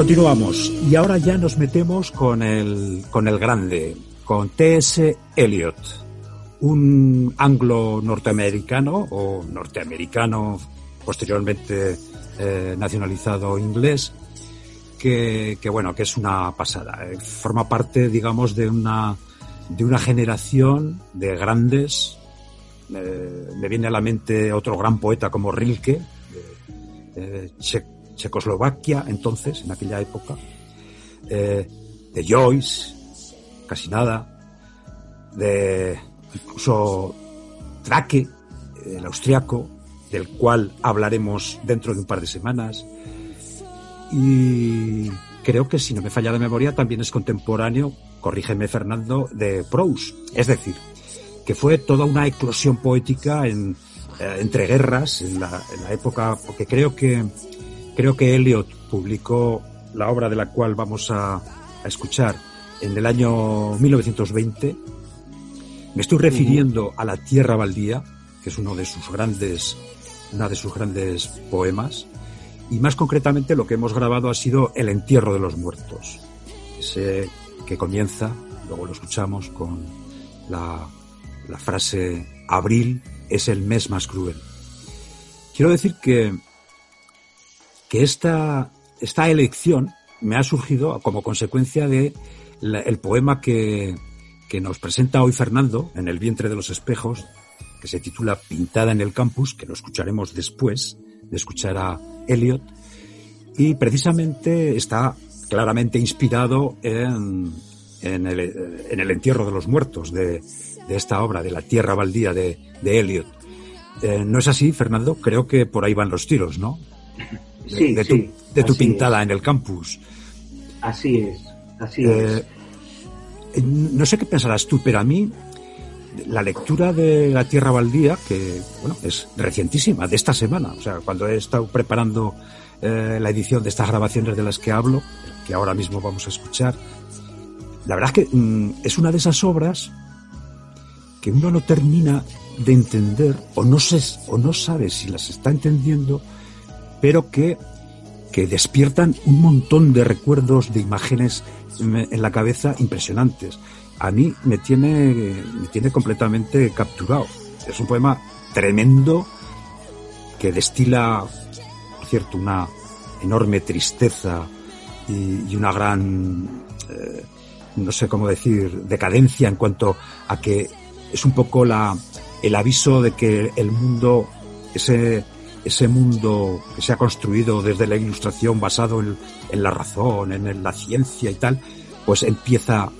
Continuamos y ahora ya nos metemos con el, con el grande, con T.S. Eliot, un anglo norteamericano o norteamericano posteriormente eh, nacionalizado inglés que, que, bueno que es una pasada eh, forma parte digamos de una de una generación de grandes eh, me viene a la mente otro gran poeta como Rilke eh, Checoslovaquia entonces, en aquella época, eh, de Joyce, casi nada, de incluso Traque, el austriaco, del cual hablaremos dentro de un par de semanas. Y creo que si no me falla la memoria también es contemporáneo, corrígeme Fernando, de Proust. Es decir, que fue toda una eclosión poética en, eh, entre guerras en la, en la época, porque creo que Creo que Eliot publicó la obra de la cual vamos a, a escuchar en el año 1920. Me estoy refiriendo a La Tierra Baldía, que es uno de sus grandes, una de sus grandes poemas. Y más concretamente lo que hemos grabado ha sido El entierro de los muertos. Ese que comienza, luego lo escuchamos con la, la frase Abril es el mes más cruel. Quiero decir que que esta, esta elección me ha surgido como consecuencia de el poema que, que nos presenta hoy Fernando en el vientre de los espejos, que se titula Pintada en el campus, que lo escucharemos después de escuchar a Eliot, y precisamente está claramente inspirado en, en, el, en el entierro de los muertos de, de, esta obra, de la tierra baldía de, de Eliot. Eh, ¿No es así, Fernando? Creo que por ahí van los tiros, ¿no? de, sí, de tu, sí, de tu pintada es. en el campus. Así es, así eh, es. No sé qué pensarás tú, pero a mí la lectura de La Tierra Baldía, que bueno, es recientísima, de esta semana, o sea, cuando he estado preparando eh, la edición de estas grabaciones de las que hablo, que ahora mismo vamos a escuchar, la verdad es que mm, es una de esas obras que uno no termina de entender o no, sé, o no sabe si las está entendiendo pero que, que despiertan un montón de recuerdos, de imágenes en la cabeza impresionantes. A mí me tiene, me tiene completamente capturado. Es un poema tremendo que destila, por cierto, una enorme tristeza y, y una gran, eh, no sé cómo decir, decadencia en cuanto a que es un poco la, el aviso de que el mundo, ese, ese mundo que se ha construido desde la ilustración basado en, la razón, en, la ciencia y tal, pues empieza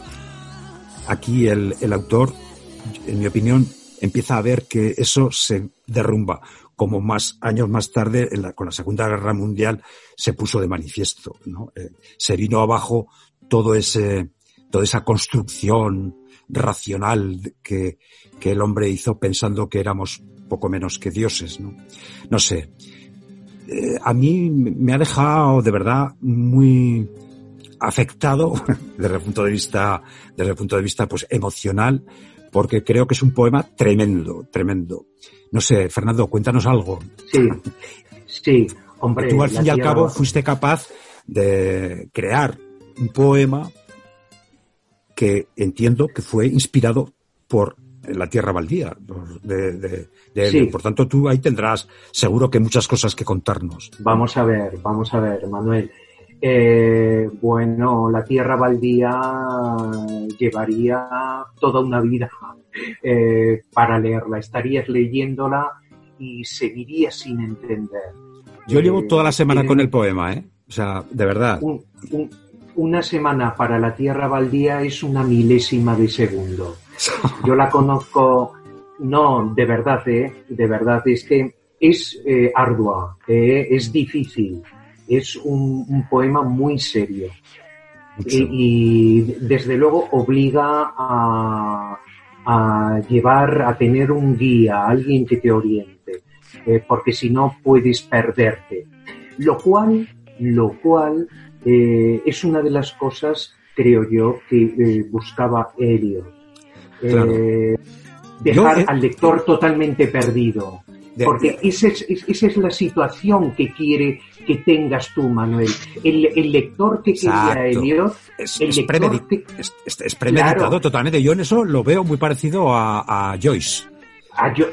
aquí el, el, autor, en mi opinión, empieza a ver que eso se derrumba, como más años más tarde, con la Segunda Guerra Mundial, se puso de manifiesto, ¿no? Eh, se vino abajo todo ese, toda esa construcción racional que, que el hombre hizo pensando que éramos poco menos que dioses, ¿no? No sé. Eh, a mí me ha dejado de verdad muy afectado desde el punto de vista, desde el punto de vista pues emocional, porque creo que es un poema tremendo, tremendo. No sé, Fernando, cuéntanos algo. Sí, sí, hombre. Tú al fin y al cabo fuiste capaz de crear un poema que entiendo que fue inspirado por la tierra baldía. De, Por tanto, tú ahí tendrás seguro que muchas cosas que contarnos. Vamos a ver, vamos a ver, Manuel. Eh, bueno, la tierra baldía llevaría toda una vida eh, para leerla. Estarías leyéndola y seguirías sin entender. Yo llevo toda la semana con el poema, ¿eh? O sea, de verdad. Una semana para la tierra baldía es una milésima de segundo. Yo la conozco, no, de verdad, ¿eh? De verdad, es que es eh, ardua, eh, es difícil, es un, poema muy serio. Y, desde luego obliga a, a, llevar, a tener un guía, alguien que te oriente, eh, porque si no puedes perderte. Lo cual, lo cual es una de las cosas, creo yo, que buscaba Helio eh, dejar al lector totalmente perdido. Porque esa es, esa es, la situación que quiere que tengas tú, Manuel. El, lector que quería Eliot. Es, es, premeditado totalmente. Yo en eso lo veo muy parecido a, Joyce.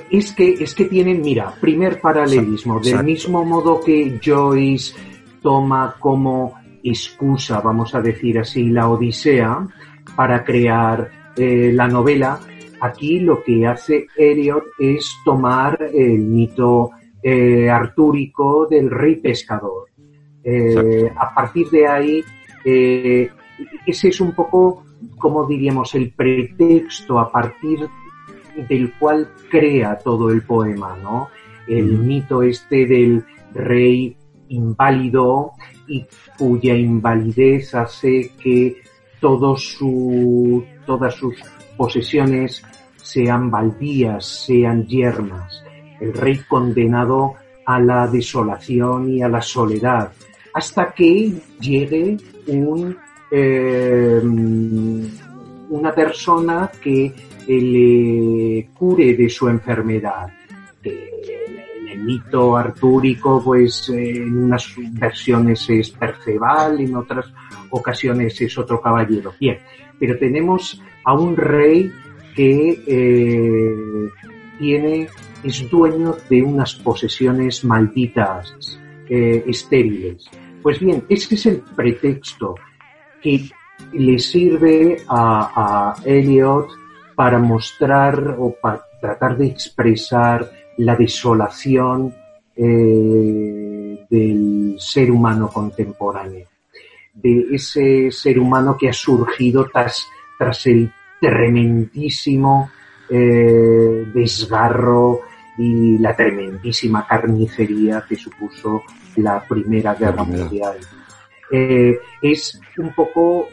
es, que, es que tienen, mira, primer paralelismo. Del mismo modo que Joyce toma como excusa, vamos a decir así, la Odisea para crear eh, la novela, aquí lo que hace Eliot es tomar el mito eh, artúrico del rey pescador. Eh, a partir de ahí, ese es un poco, como diríamos, el pretexto a partir del cual crea todo el poema, ¿no? El mito este del rey inválido y cuya invalidez hace que su, todas sus posesiones sean baldías, sean yermas. El rey condenado a la desolación y a la soledad, hasta que llegue un, eh, una persona que le cure de su enfermedad. Mito artúrico, pues en unas versiones es Perceval, en otras ocasiones es otro caballero. Bien, pero tenemos a un rey que eh, tiene, es dueño de unas posesiones malditas, eh, estériles. Pues bien, ese es el pretexto que le sirve a, a para mostrar o para tratar de expresar la desolación eh, del ser humano contemporáneo de ese ser humano que ha surgido tras, tras el tremendísimo eh, desgarro y la tremendísima carnicería que supuso la Primera Guerra Mundial. Eh, es un poco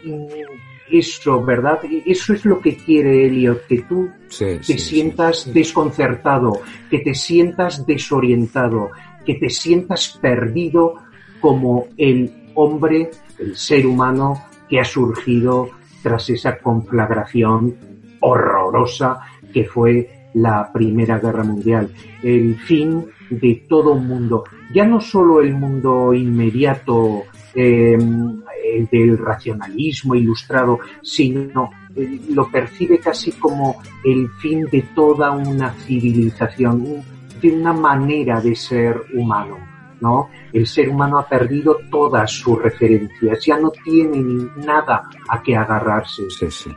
eso, ¿verdad? Eso es lo que quiere Elliot, que tú te sientas desconcertado, que te sientas desorientado, que te sientas perdido como el hombre el ser humano que ha surgido tras esa conflagración horrorosa que fue la Primera Guerra Mundial, el fin de todo un mundo, ya no solo el mundo inmediato, eh, el del racionalismo ilustrado, sino eh, lo percibe casi como el fin de toda una civilización, de una manera de ser humano ¿no? El ser humano ha perdido todas sus referencias, ya no tiene nada a que agarrarse.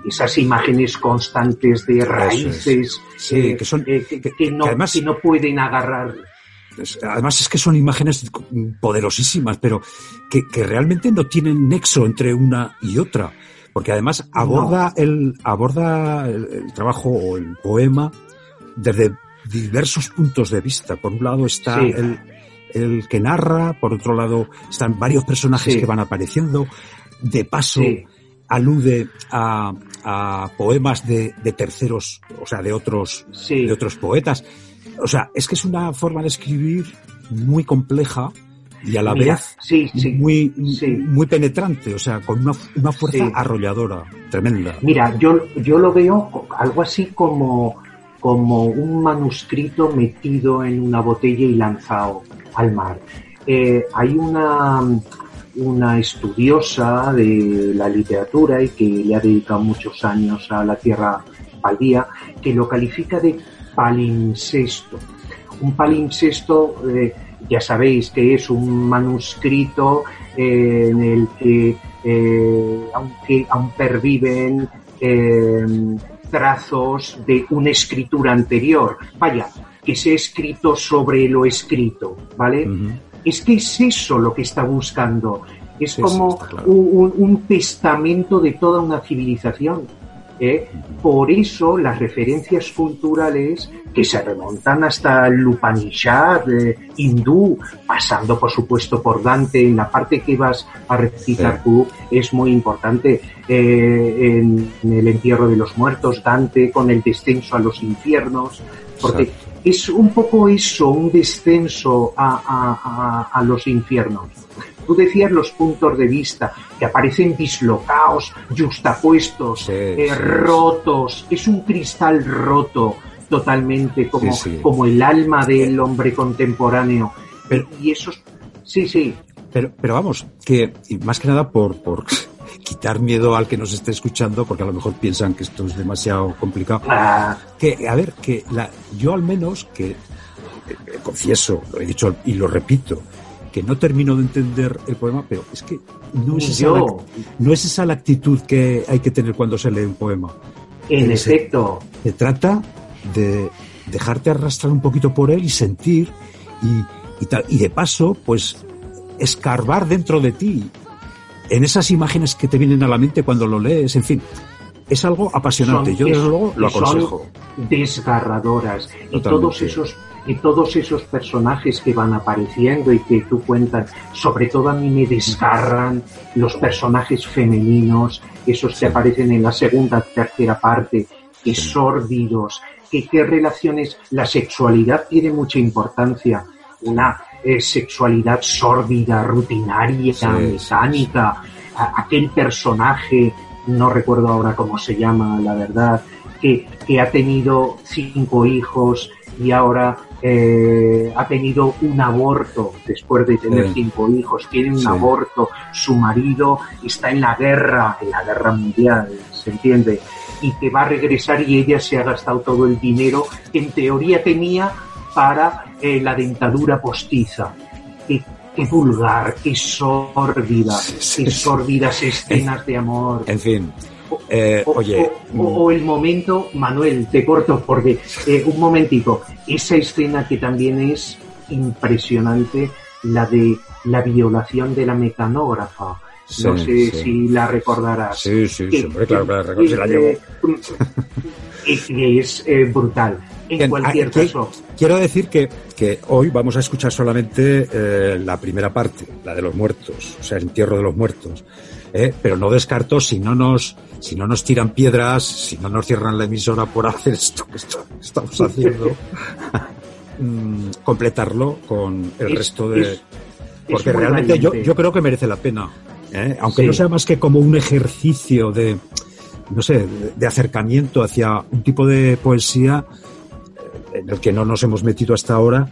Esas imágenes constantes de raíces eh, que, son, eh, que, no, además, no pueden agarrar. Además es que son imágenes poderosísimas, pero que, realmente no tienen nexo entre una y otra, porque además aborda el aborda el, trabajo o el poema desde diversos puntos de vista. Por un lado está el, el que narra, por otro lado están varios personajes que van apareciendo, de paso alude a, poemas de, terceros, o sea, de otros, de otros poetas. O sea, es que es una forma de escribir muy compleja y a la vez muy, muy penetrante, o sea, con una, una fuerza arrolladora, tremenda. Mira, yo, yo lo veo algo así como, como un manuscrito metido en una botella y lanzado al mar. Eh, hay una, una estudiosa de la literatura y que le ha dedicado muchos años a la tierra baldía, que lo califica de palincesto. Un palincesto, eh, ya sabéis que es un manuscrito eh, en el que, eh, aunque aún perviven trazos de una escritura anterior, vaya, que se ha escrito sobre lo escrito, ¿vale? Es que es eso lo que está buscando. Es como un, testamento de toda una civilización. ¿Eh? Por eso las referencias culturales que se remontan hasta el Upanishad eh, hindú, pasando por supuesto por Dante, en la parte que vas a recitar tú, es muy importante. Eh, en, el entierro de los muertos, Dante con el descenso a los infiernos, porque es un poco eso, un descenso a, a, a los infiernos. Tú decías los puntos de vista que aparecen dislocados, justapuestos, eh, rotos. Es un cristal roto totalmente como, como el alma del hombre contemporáneo. y eso, sí, sí. Pero, pero vamos, que más que nada por, por quitar miedo al que nos esté escuchando, porque a lo mejor piensan que esto es demasiado complicado. Ah. Que, a ver, que la, yo al menos, que eh, confieso, lo he dicho y lo repito, que no termino de entender el poema, pero es que no es, esa, la, no es esa la actitud que hay que tener cuando se lee un poema. En efecto. Se, trata de dejarte arrastrar un poquito por él y sentir y, y, tal, y de paso, pues escarbar dentro de ti en esas imágenes que te vienen a la mente cuando lo lees, en fin. Es algo apasionante. Yo, desde luego, lo aconsejo. desgarradoras. Y todos esos y todos esos personajes que van apareciendo y que tú cuentas, sobre todo a mí me desgarran los personajes femeninos, esos que aparecen en la segunda, tercera parte, que sórdidos, que qué relaciones, la sexualidad tiene mucha importancia, una eh, sexualidad sórdida, rutinaria, mecánica, aquel personaje, no recuerdo ahora cómo se llama, la verdad, que, que ha tenido cinco hijos y ahora eh, ha tenido un aborto después de tener cinco hijos, tiene un aborto, su marido está en la guerra, en la guerra mundial, ¿se entiende? Y que va a regresar y ella se ha gastado todo el dinero que en teoría tenía para eh, la dentadura postiza. Qué, qué vulgar, qué sórdida, qué sórdidas escenas de amor. En fin, eh, oye. O, el momento, Manuel, te corto porque eh, un momentico, esa escena que también es impresionante, la de la violación de la mecanógrafa. no sé si la recordarás. Sí, sí, claro, claro, se la llevo. Es, eh, brutal. En cualquier caso. Quiero decir que, que, hoy vamos a escuchar solamente la primera parte, la de los muertos, o sea, el entierro de los muertos. pero no descarto si no nos si no nos tiran piedras, si no nos cierran la emisora por hacer esto que estamos haciendo, mm, completarlo con el resto de... porque realmente yo, yo, creo que merece la pena, ¿eh? aunque no sea más que como un ejercicio de, no sé, de acercamiento hacia un tipo de poesía eh, en el que no nos hemos metido hasta ahora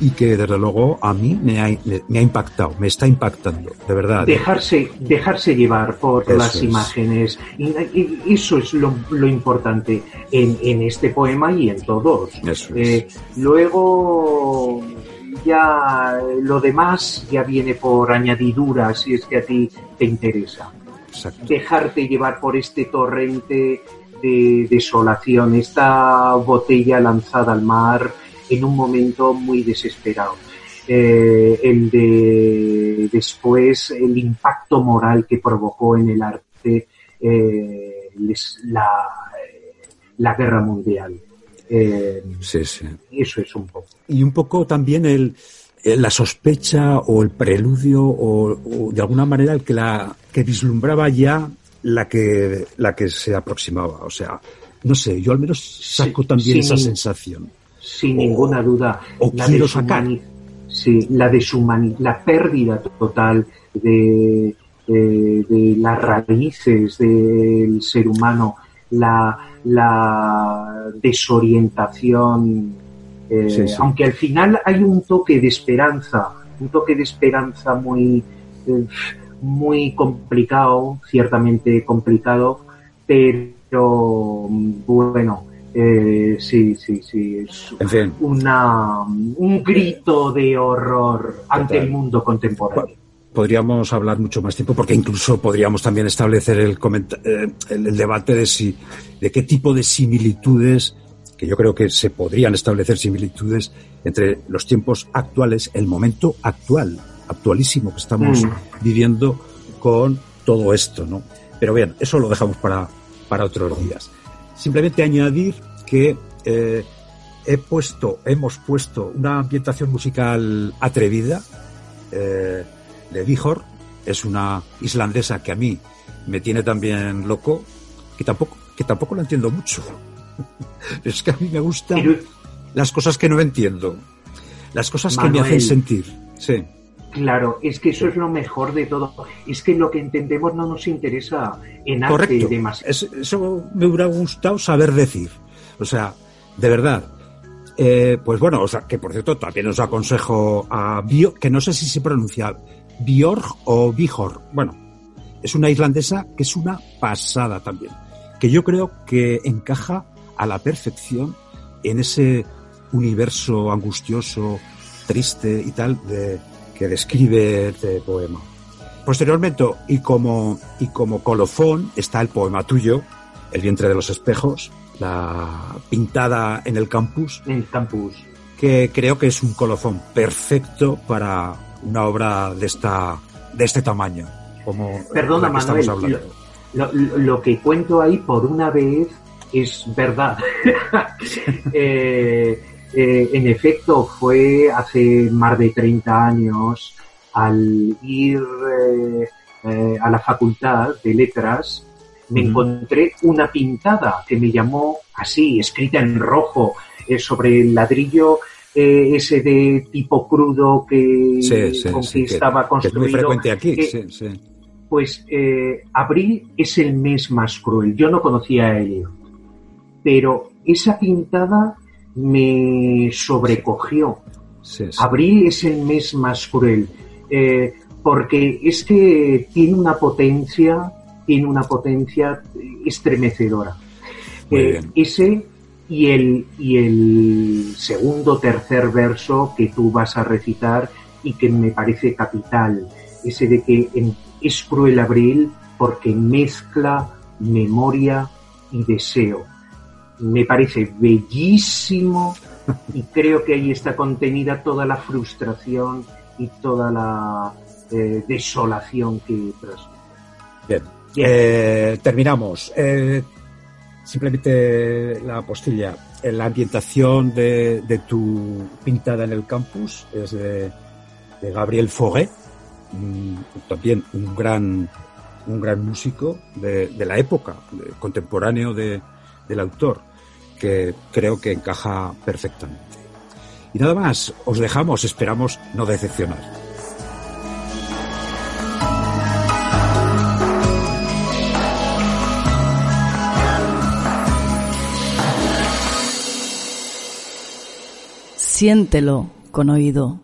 y que desde luego a mí me ha, me, ha impactado, me está impactando, de verdad. Dejarse, dejarse llevar por las imágenes, y, eso es lo, lo importante en, en, este poema y en todos. Eh, luego ya lo demás ya viene por añadidura si es que a ti te interesa. Dejarte llevar por este torrente de desolación, esta botella lanzada al mar, en un momento muy desesperado. Eh, el de después el impacto moral que provocó en el arte eh, la, la, guerra mundial. Eh, sí, sí. Eso es un poco. Y un poco también el, la sospecha o el preludio o, de alguna manera el que la que vislumbraba ya la que la que se aproximaba. O sea, no sé, yo al menos saco también esa sensación sin ninguna duda. la quiero sacar. Sí, la la pérdida total de, de, las raíces del ser humano, la, la desorientación, eh, aunque al final hay un toque de esperanza, un toque de esperanza muy, muy complicado, ciertamente complicado, pero bueno, eh, sí, sí, sí, es una, un grito de horror ante el mundo contemporáneo. Podríamos hablar mucho más tiempo porque incluso podríamos también establecer el, eh, el debate de si de qué tipo de similitudes que yo creo que se podrían establecer similitudes entre los tiempos actuales, el momento actual, actualísimo que estamos mm. viviendo con todo esto, ¿no? Pero bien, eso lo dejamos para, para otros días. Simplemente añadir que eh, he puesto, hemos puesto una ambientación musical atrevida eh, de Vihor, es una islandesa que a mí me tiene también loco, que tampoco, que tampoco la entiendo mucho. es que a mí me gustan las cosas que no entiendo, las cosas que me hacen sentir. Sí. Claro, es que eso es lo mejor de todo. Es que lo que entendemos no nos interesa en arte demasiado. eso me hubiera gustado saber decir. O sea, de verdad. Eh, pues bueno, o sea, que por cierto también os aconsejo a Bio, que no sé si se pronuncia Björg o Bihor. Bueno, es una islandesa que es una pasada también. Que yo creo que encaja a la perfección en ese universo angustioso, triste y tal de, que describe este poema. Posteriormente, y como, y como colofón, está el poema tuyo, El vientre de los espejos, la pintada en el campus. En el campus. Que creo que es un colofón perfecto para una obra de esta, de este tamaño. Como Perdona, Manuel, lo, lo, que cuento ahí por una vez es verdad. Eh, eh, en efecto, fue hace más de 30 años al ir eh, a la facultad de letras, me encontré una pintada que me llamó así, escrita en rojo, sobre el ladrillo ese de tipo crudo que, con que, estaba construido. es muy frecuente aquí, Pues abril es el mes más cruel. Yo no conocía a ello pero esa pintada me sobrecogió. Abril es el mes más cruel, eh, porque es que tiene una potencia, tiene una potencia estremecedora. Eh, ese y el, y el segundo, tercer verso que tú vas a recitar y que me parece capital, ese de que es cruel abril porque mezcla memoria y deseo me parece bellísimo y creo que ahí está contenida toda la frustración y toda la eh, desolación que transmite. Bien, eh, terminamos. Eh, simplemente la postilla. La ambientación de, tu pintada en el campus es de, Gabriel Foguet, también un gran, un gran músico de, la época, contemporáneo del autor que creo que encaja perfectamente. Y nada más, os dejamos, esperamos no decepcionar. Siéntelo con oído.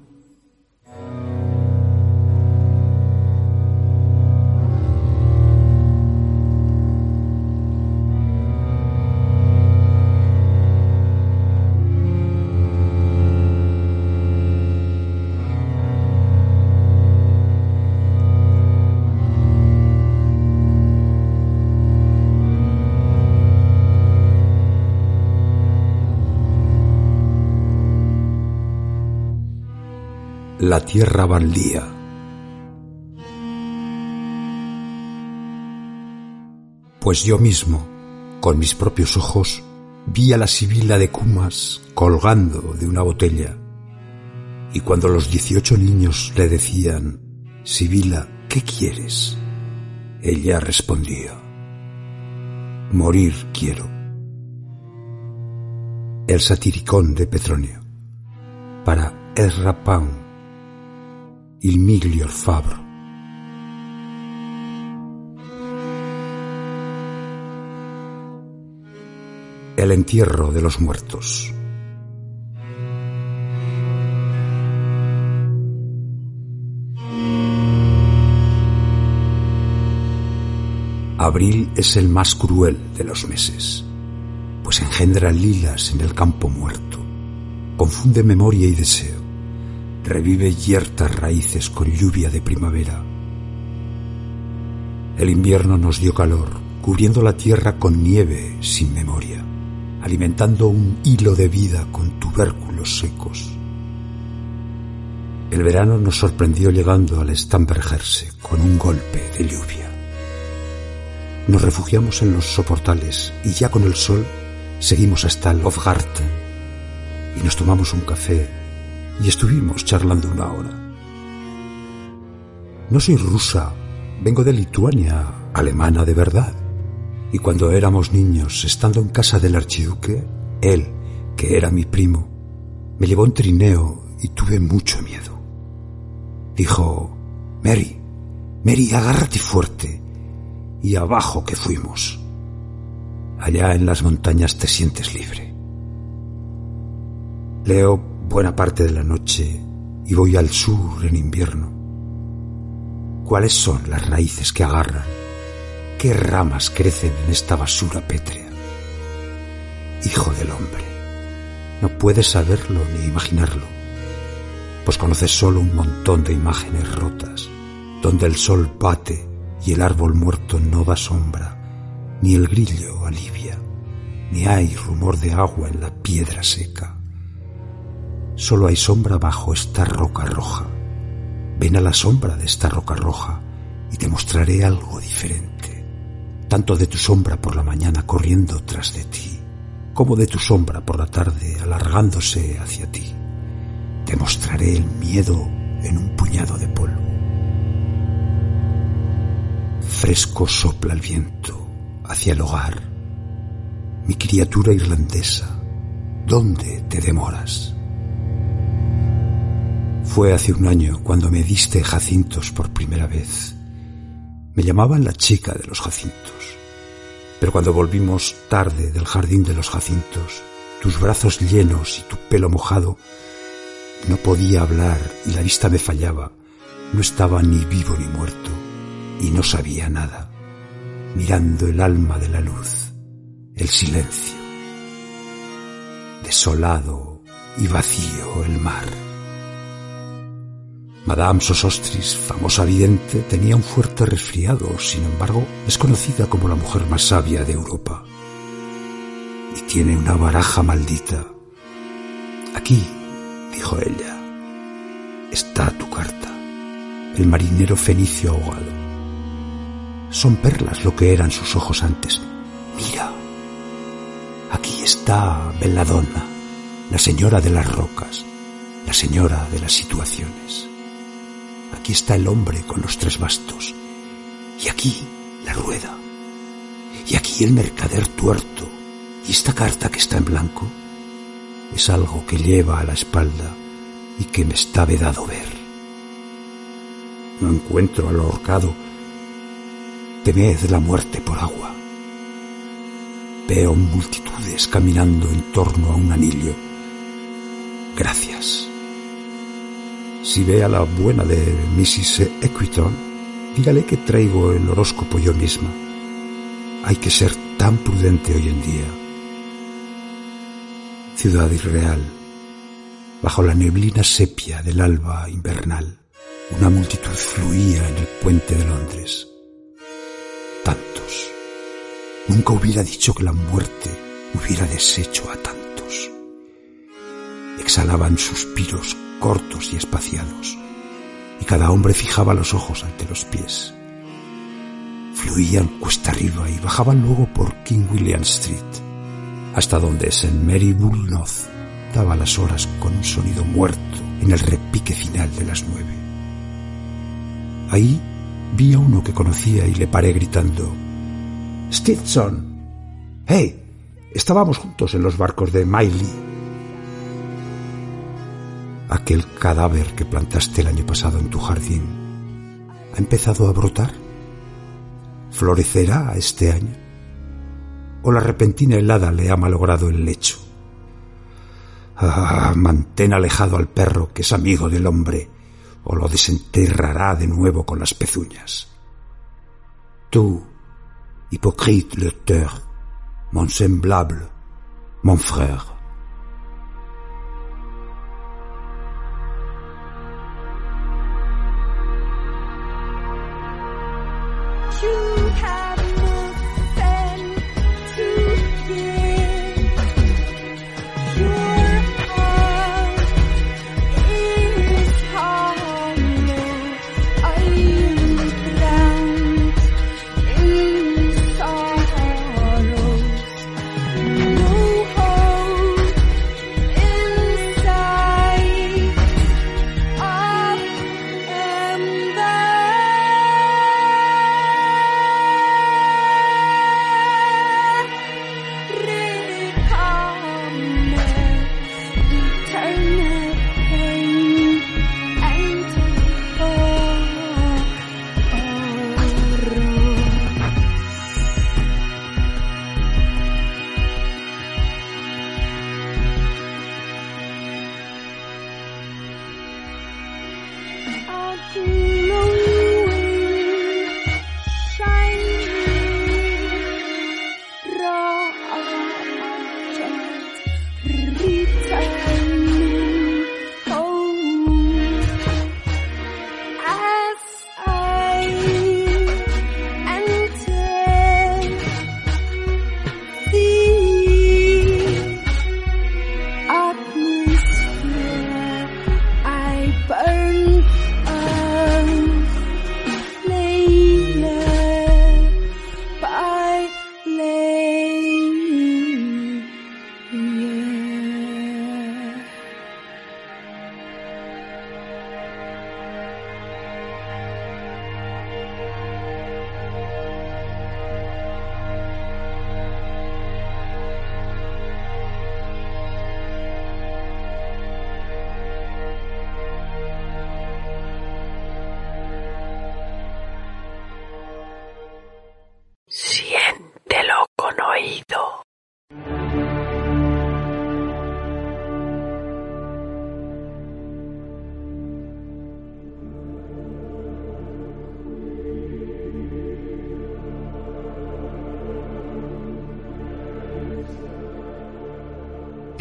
La tierra baldía. Pues yo mismo, con mis propios ojos, vi a la sibila de Cumas colgando de una botella. Y cuando los dieciocho niños le decían, Sibila, ¿qué quieres? Ella respondía, morir quiero. El satiricón de Petronio, para Ezra il miglior fabbro. El entierro de los muertos. Abril es el más cruel de los meses, pues engendra lilas en el campo muerto, confunde memoria y deseo revive yertas raíces con lluvia de primavera. El invierno nos dio calor, cubriendo la tierra con nieve sin memoria, alimentando un hilo de vida con tubérculos secos. El verano nos sorprendió llegando al Stambergerse con un golpe de lluvia. Nos refugiamos en los soportales y ya con el sol seguimos hasta el Hofgarten y nos tomamos un café y estuvimos charlando una hora. No soy rusa, vengo de Lituania, alemana de verdad. Y cuando éramos niños, estando en casa del archiduque, él, que era mi primo, me llevó en trineo y tuve mucho miedo. Dijo, Mary, Mary, agárrate fuerte. Y abajo que fuimos. Allá en las montañas te sientes libre. Leo buena parte de la noche y voy al sur en invierno. ¿Cuáles son las raíces que agarran? ¿Qué ramas crecen en esta basura pétrea? Hijo del hombre, no puedes saberlo ni imaginarlo, pues conoces solo un montón de imágenes rotas, donde el sol bate y el árbol muerto no da sombra, ni el grillo alivia, ni hay rumor de agua en la piedra seca. Solo hay sombra bajo esta roca roja. Ven a la sombra de esta roca roja y te mostraré algo diferente, tanto de tu sombra por la mañana corriendo tras de ti, como de tu sombra por la tarde alargándose hacia ti. Te mostraré el miedo en un puñado de polvo. Fresco sopla el viento hacia el hogar. Mi criatura irlandesa, ¿dónde te demoras? Fue hace un año cuando me diste jacintos por primera vez. Me llamaban la chica de los jacintos. Pero cuando volvimos tarde del jardín de los jacintos, tus brazos llenos y tu pelo mojado, no podía hablar y la vista me fallaba. No estaba ni vivo ni muerto y no sabía nada, mirando el alma de la luz, el silencio. Desolado y vacío el mar. Madame Sosostris, famosa vidente, tenía un fuerte resfriado, sin embargo, es conocida como la mujer más sabia de Europa. Y tiene una baraja maldita. Aquí, dijo ella, está tu carta. El marinero fenicio ahogado. Son perlas lo que eran sus ojos antes. Mira, aquí está Belladonna, la señora de las rocas, la señora de las situaciones. Aquí está el hombre con los tres bastos. Y aquí la rueda. Y aquí el mercader tuerto. Y esta carta que está en blanco es algo que lleva a la espalda y que me está vedado ver. No encuentro al ahorcado. Temed la muerte por agua. Veo multitudes caminando en torno a un anillo. Gracias. Si ve a la buena de Mrs. Equiton, dígale que traigo el horóscopo yo misma. Hay que ser tan prudente hoy en día. Ciudad irreal, bajo la neblina sepia del alba invernal, una multitud fluía en el puente de Londres. Tantos. Nunca hubiera dicho que la muerte hubiera deshecho a tantos. Exhalaban suspiros cortos y espaciados, y cada hombre fijaba los ojos ante los pies. Fluían cuesta arriba y bajaban luego por King William Street, hasta donde St. Mary Bullnoth daba las horas con un sonido muerto en el repique final de las nueve. Ahí vi a uno que conocía y le paré gritando, Stetson, ¡Hey! Estábamos juntos en los barcos de Miley aquel cadáver que plantaste el año pasado en tu jardín ha empezado a brotar? ¿Florecerá este año? ¿O la repentina helada le ha malogrado el lecho? Ah, mantén alejado al perro que es amigo del hombre, o lo desenterrará de nuevo con las pezuñas. Tú, hypocrite lecteur, mon semblable, mon frère.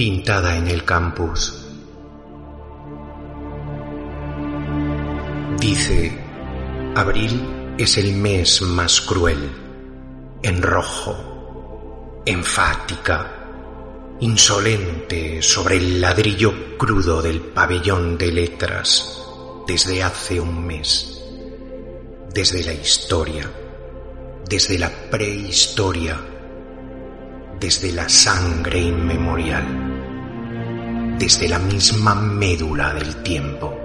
Pintada en el campus. Dice, abril es el mes más cruel, en rojo, enfática, insolente sobre el ladrillo crudo del pabellón de letras desde hace un mes, desde la historia, desde la prehistoria, desde la sangre inmemorial desde la misma médula del tiempo.